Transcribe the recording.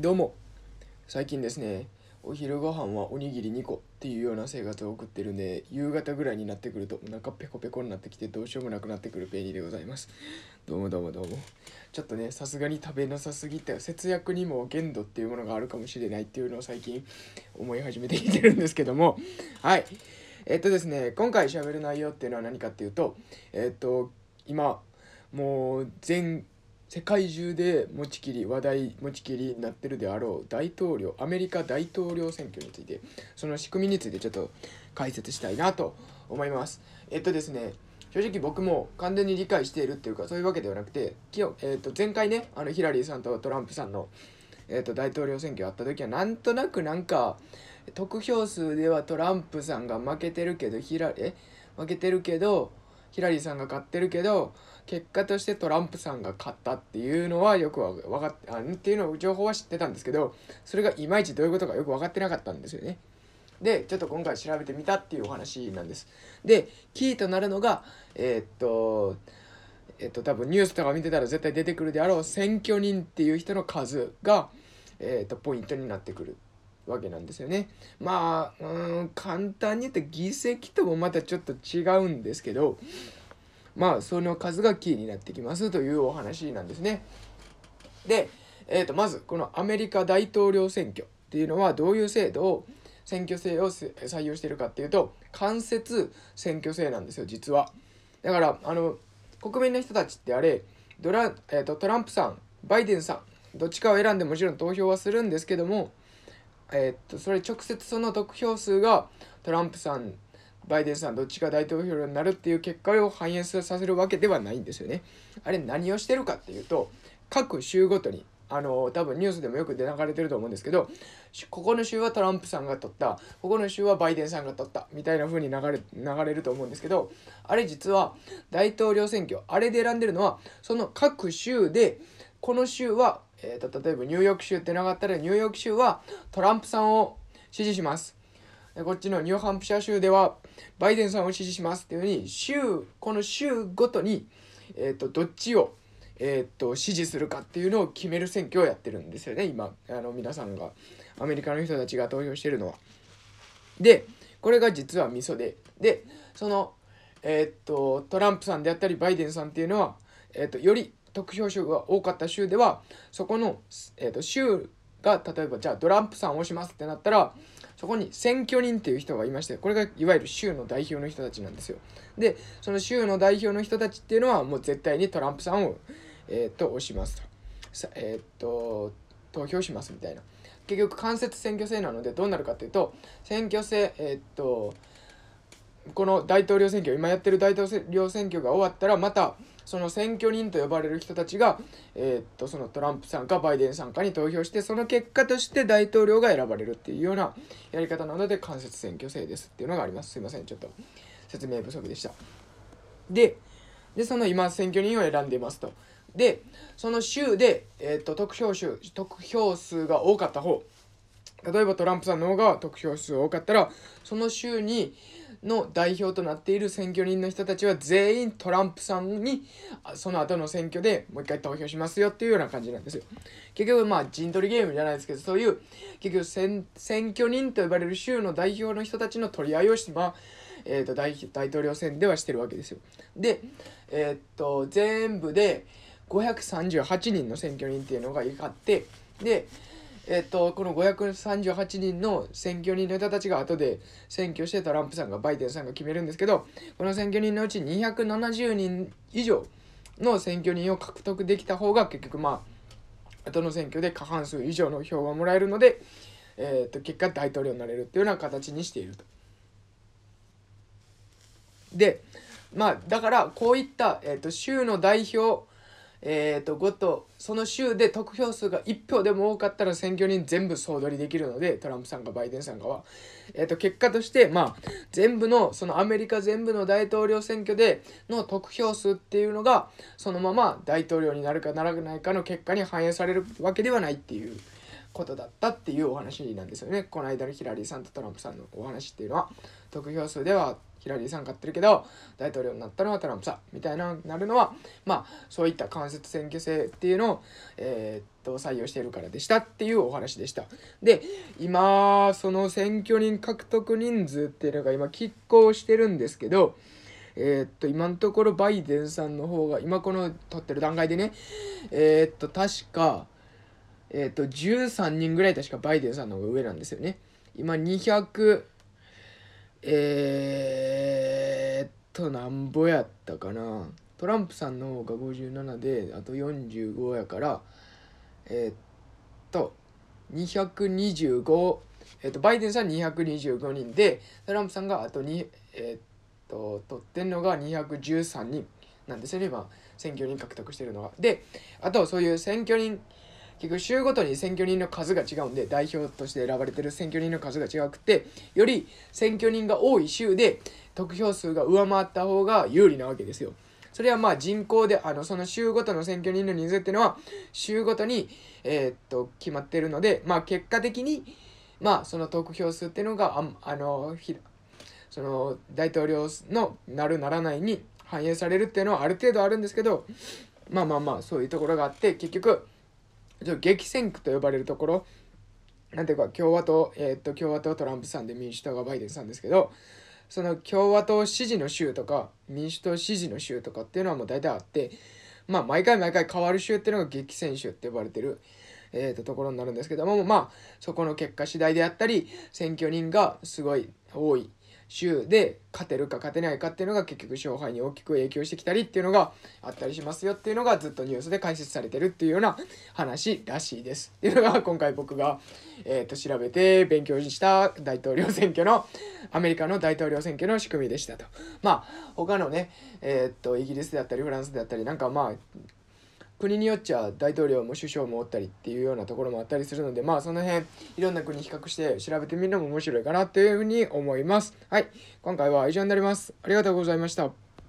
どうも。最近ですねお昼ご飯はおにぎり2個っていうような生活を送ってるんで夕方ぐらいになってくるとお腹ペコペコになってきてどうしようもなくなってくるペニーでございます。どうもどうもどうも。ちょっとねさすがに食べなさすぎて節約にも限度っていうものがあるかもしれないっていうのを最近思い始めてきてるんですけども。はい。えっとですね今回喋る内容っていうのは何かっていうとえっと今もう全世界中で持ちきり話題持ちきりになってるであろう大統領アメリカ大統領選挙についてその仕組みについてちょっと解説したいなと思います。えっとですね正直僕も完全に理解しているっていうかそういうわけではなくて今日、えっと前回ねあのヒラリーさんとトランプさんの、えっと大統領選挙あった時はなんとなくなんか得票数ではトランプさんが負けてるけどヒラえ負けてるけどヒラリーさんが勝ってるけど結果としてトランプさんが勝ったっていうのはよく分かってあっていうの情報は知ってたんですけどそれがいまいちどういうことかよく分かってなかったんですよね。でちょっと今回調べてみたっていうお話なんです。でキーとなるのがえー、っとえっと多分ニュースとか見てたら絶対出てくるであろう選挙人っていう人の数が、えー、っとポイントになってくるわけなんですよね。まあうん簡単に言って議席ともまたちょっと違うんですけどまあその数がキーになってきますというお話なんですね。で、えー、とまずこのアメリカ大統領選挙っていうのはどういう制度を選挙制を採用してるかっていうと間接選挙制なんですよ実は。だからあの国民の人たちってあれドラ、えーと、トランプさんバイデンさんどっちかを選んでもちろん投票はするんですけども、えーとそれ直接その得票数がトランプさんバイデンさんどっちが大統領になるっていう結果を反映させるわけではないんですよね。あれ何をしてるかっていうと各州ごとにあの多分ニュースでもよく出流れてると思うんですけどここの州はトランプさんが取ったここの州はバイデンさんが取ったみたいな風に流れ流れると思うんですけどあれ実は大統領選挙あれで選んでるのはその各州でこの州は、えーと、例えばニューヨーク州ってなかったらニューヨーク州はトランプさんを支持します。こっちのニューハンプシャー州ではバイデンさんを支持しますっていうふうに州この州ごとに、えーと、どっちを、えーと、支持するかっていうのを決める選挙をやってるんですよね今。あの皆さんがアメリカの人たちが投票してるのは。でこれが実はミソで。でその、えーと、トランプさんであったりバイデンさんっていうのは、えー、とより得票数が多かった州ではそこの、えー、と州が例えばじゃあトランプさんを押しますってなったらそこに選挙人っていう人がいましてこれがいわゆる州の代表の人たちなんですよ。でその州の代表の人たちっていうのはもう絶対にトランプさんを、えー、と押しますと。えっ、と投票しますみたいな。結局間接選挙制なのでどうなるかっていうと選挙制えっ、とこの大統領選挙今やってる大統領選挙が終わったらまたその選挙人と呼ばれる人たちが、えー、っとそのトランプさんかバイデンさんかに投票してその結果として大統領が選ばれるっていうようなやり方なので間接選挙制ですっていうのがあります。すいません。ちょっと説明不足でした。ででその今選挙人を選んでいますと。でその州で、えー、っと得票数得票数が多かった方例えばトランプさんの方が得票数多かったらその州にの代表となっている選挙人の人たちは全員トランプさんにその後の選挙でもう一回投票しますよっていうような感じなんですよ。結局まあ陣取りゲームじゃないですけどそういう結局選挙人と呼ばれる州の代表の人たちの取り合いをして、まあえー、と大大統領選ではしてるわけですよ。で、えー、っと全部で538人の選挙人っていうのがいかってでえっと、この538人の選挙人の人たちが後で選挙してトランプさんがバイデンさんが決めるんですけどこの選挙人のうち270人以上の選挙人を獲得できた方が結局まあ後の選挙で過半数以上の票がもらえるので、えっと結果大統領になれるっていうような形にしていると。でまあだからこういった、えっと州の代表えーと、5とその州で得票数が1票でも多かったら選挙人全部総取りできるのでトランプさんかバイデンさんかは、えーと、結果としてまあ全部のそのアメリカ全部の大統領選挙での得票数っていうのがそのまま大統領になるかならないかの結果に反映されるわけではないっていう。ことだったっていうお話なんですよね。この間のヒラリーさんとトランプさんのお話っていうのは。得票数ではヒラリーさん勝ってるけど大統領になったのはトランプさんみたいななるのはまあそういった間接選挙制っていうのを、えー、っと採用しているからでしたっていうお話でした。で今その選挙人獲得人数っていうのが今拮抗してるんですけどえー、っと今のところバイデンさんの方が今この撮ってる段階でねえー、っと確かえっと13人ぐらい確かバイデンさんの方が上なんですよね今200えー、っと、なんぼやったかな。トランプさんの方が57で、あと45やから、えー、っと、225、えー、っと、バイデンさん225人で、トランプさんがあと2、えー、っと、取ってんのが213人なんですよね、今、選挙人獲得してるのが。で、あと、そういう選挙人、結局州ごとに選挙人の数が違うんで代表として選ばれてる選挙人の数が違くてより選挙人が多い州で得票数が上回った方が有利なわけですよ。それはまあ人口であのその州ごとの選挙人の人数っていうのは州ごとに、えー、っと決まってるので、まあ、結果的に、まあ、その得票数っていうのがああのその大統領のなるならないに反映されるっていうのはある程度あるんですけどまあまあまあそういうところがあって結局激戦区と呼ばれるところ。なんていうか共和党、えー、っと共和党トランプさんで民主党がバイデンさんですけどその共和党支持の州とか民主党支持の州とかっていうのはもう大体あってまあ毎回毎回変わる州っていうのが激戦州って呼ばれてる、えー、とところになるんですけどもまあそこの結果次第であったり選挙人がすごい多い週で勝てるか勝てないかっていうのが結局勝敗に大きく影響してきたりっていうのがあったりしますよっていうのがずっとニュースで解説されてるっていうような話らしいです。っていうのが今回僕が、えー、と調べて勉強した大統領選挙のアメリカの大統領選挙の仕組みでしたと。まあ他のね、え、っとイギリスであったりフランスであったりなんかまあ国によっちゃ大統領も首相もおったりっていうようなところもあったりするのでまあその辺いろんな国比較して調べてみるのも面白いかなというふうに思います。はい今回は以上になります。ありがとうございました。